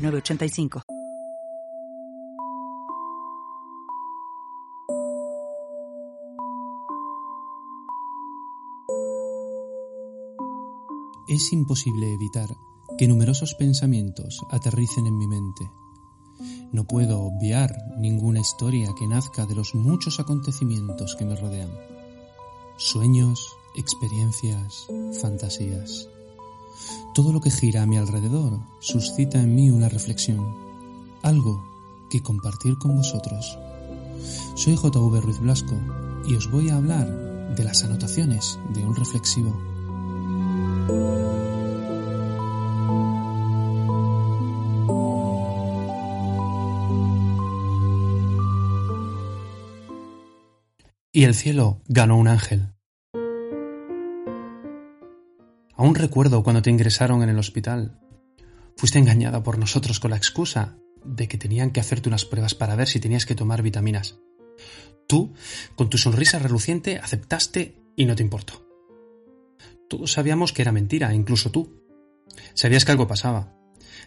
906985. Es imposible evitar que numerosos pensamientos aterricen en mi mente. No puedo obviar ninguna historia que nazca de los muchos acontecimientos que me rodean. Sueños, experiencias, fantasías. Todo lo que gira a mi alrededor suscita en mí una reflexión, algo que compartir con vosotros. Soy JV Ruiz Blasco y os voy a hablar de las anotaciones de un reflexivo. Y el cielo ganó un ángel. Aún recuerdo cuando te ingresaron en el hospital. Fuiste engañada por nosotros con la excusa de que tenían que hacerte unas pruebas para ver si tenías que tomar vitaminas. Tú, con tu sonrisa reluciente, aceptaste y no te importó. Todos sabíamos que era mentira, incluso tú. Sabías que algo pasaba.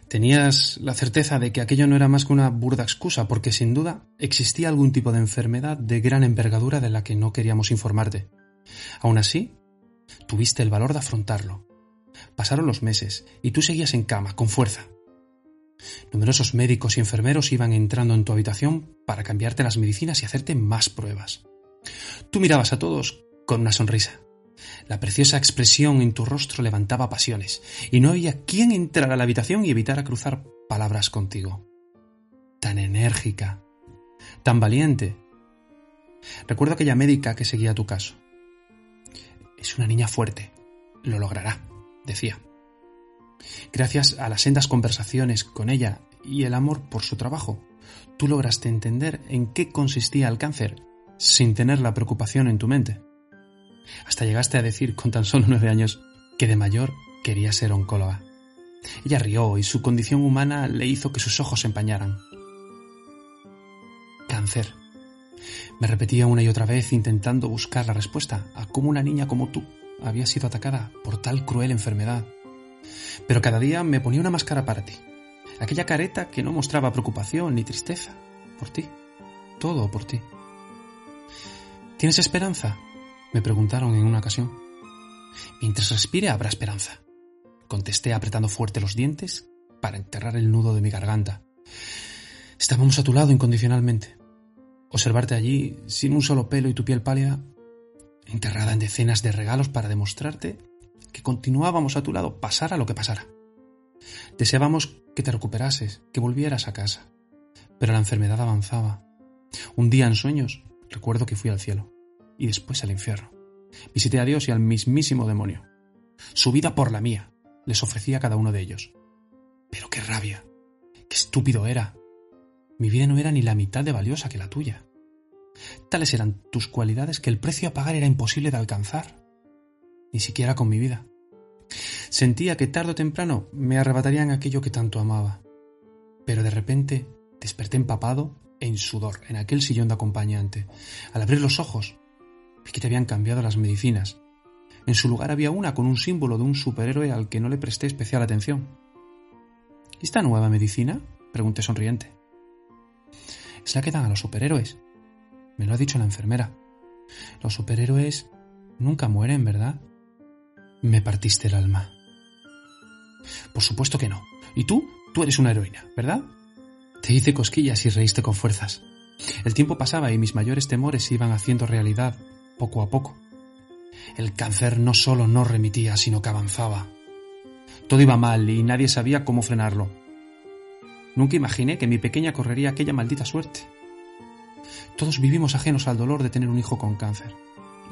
Tenías la certeza de que aquello no era más que una burda excusa, porque sin duda existía algún tipo de enfermedad de gran envergadura de la que no queríamos informarte. Aún así, tuviste el valor de afrontarlo. Pasaron los meses y tú seguías en cama, con fuerza. Numerosos médicos y enfermeros iban entrando en tu habitación para cambiarte las medicinas y hacerte más pruebas. Tú mirabas a todos con una sonrisa. La preciosa expresión en tu rostro levantaba pasiones, y no había quien entrara a la habitación y evitara cruzar palabras contigo. Tan enérgica, tan valiente. Recuerdo aquella médica que seguía tu caso. Es una niña fuerte, lo logrará, decía. Gracias a las sendas conversaciones con ella y el amor por su trabajo, tú lograste entender en qué consistía el cáncer sin tener la preocupación en tu mente. Hasta llegaste a decir con tan solo nueve años que de mayor quería ser oncóloga. Ella rió y su condición humana le hizo que sus ojos se empañaran. Cáncer. Me repetía una y otra vez intentando buscar la respuesta a cómo una niña como tú había sido atacada por tal cruel enfermedad. Pero cada día me ponía una máscara para ti. Aquella careta que no mostraba preocupación ni tristeza. Por ti. Todo por ti. ¿Tienes esperanza? Me preguntaron en una ocasión. Mientras respire habrá esperanza. Contesté apretando fuerte los dientes para enterrar el nudo de mi garganta. Estábamos a tu lado incondicionalmente. Observarte allí, sin un solo pelo y tu piel pálida, enterrada en decenas de regalos para demostrarte que continuábamos a tu lado, pasara lo que pasara. Deseábamos que te recuperases, que volvieras a casa. Pero la enfermedad avanzaba. Un día en sueños recuerdo que fui al cielo y después al infierno. Visité a Dios y al mismísimo demonio. Su vida por la mía les ofrecía a cada uno de ellos. Pero qué rabia, qué estúpido era. Mi vida no era ni la mitad de valiosa que la tuya. Tales eran tus cualidades que el precio a pagar era imposible de alcanzar, ni siquiera con mi vida. Sentía que tarde o temprano me arrebatarían aquello que tanto amaba. Pero de repente desperté empapado en sudor en aquel sillón de acompañante. Al abrir los ojos, vi que te habían cambiado las medicinas. En su lugar había una con un símbolo de un superhéroe al que no le presté especial atención. ¿Y esta nueva medicina? pregunté sonriente. Es la que dan a los superhéroes. Me lo ha dicho la enfermera. Los superhéroes nunca mueren, ¿verdad? Me partiste el alma. Por supuesto que no. ¿Y tú? Tú eres una heroína, ¿verdad? Te hice cosquillas y reíste con fuerzas. El tiempo pasaba y mis mayores temores se iban haciendo realidad poco a poco. El cáncer no solo no remitía, sino que avanzaba. Todo iba mal y nadie sabía cómo frenarlo. Nunca imaginé que mi pequeña correría aquella maldita suerte. Todos vivimos ajenos al dolor de tener un hijo con cáncer,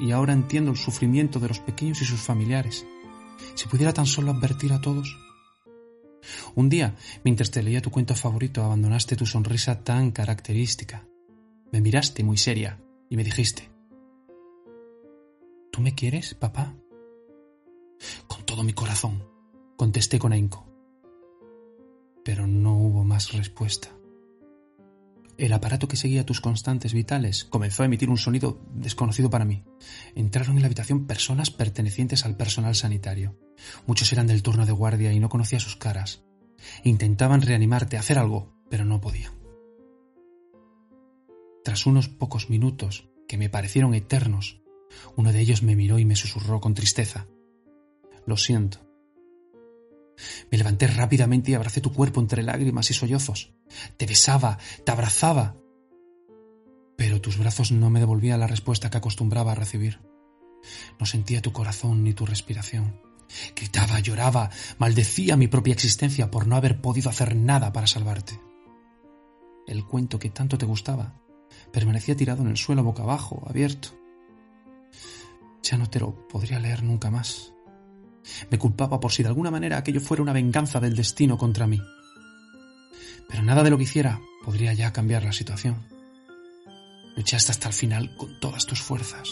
y ahora entiendo el sufrimiento de los pequeños y sus familiares. Si pudiera tan solo advertir a todos. Un día, mientras te leía tu cuento favorito, abandonaste tu sonrisa tan característica. Me miraste muy seria y me dijiste, ¿Tú me quieres, papá? Con todo mi corazón, contesté con ahínco. Pero no hubo más respuesta. El aparato que seguía tus constantes vitales comenzó a emitir un sonido desconocido para mí. Entraron en la habitación personas pertenecientes al personal sanitario. Muchos eran del turno de guardia y no conocía sus caras. Intentaban reanimarte, hacer algo, pero no podía. Tras unos pocos minutos, que me parecieron eternos, uno de ellos me miró y me susurró con tristeza. Lo siento. Me levanté rápidamente y abracé tu cuerpo entre lágrimas y sollozos. Te besaba, te abrazaba. Pero tus brazos no me devolvían la respuesta que acostumbraba a recibir. No sentía tu corazón ni tu respiración. Gritaba, lloraba, maldecía mi propia existencia por no haber podido hacer nada para salvarte. El cuento que tanto te gustaba permanecía tirado en el suelo boca abajo, abierto. Ya no te lo podría leer nunca más. Me culpaba por si de alguna manera aquello fuera una venganza del destino contra mí. Pero nada de lo que hiciera podría ya cambiar la situación. Luchaste hasta el final con todas tus fuerzas.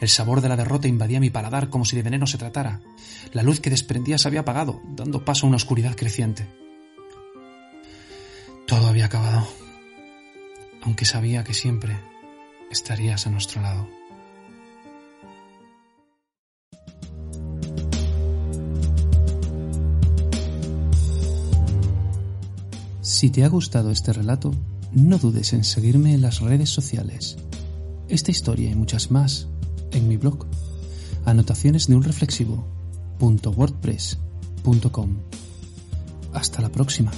El sabor de la derrota invadía mi paladar como si de veneno se tratara. La luz que desprendía se había apagado, dando paso a una oscuridad creciente. Todo había acabado, aunque sabía que siempre estarías a nuestro lado. Si te ha gustado este relato, no dudes en seguirme en las redes sociales. Esta historia y muchas más en mi blog anotaciones de un reflexivo.wordpress.com. Hasta la próxima.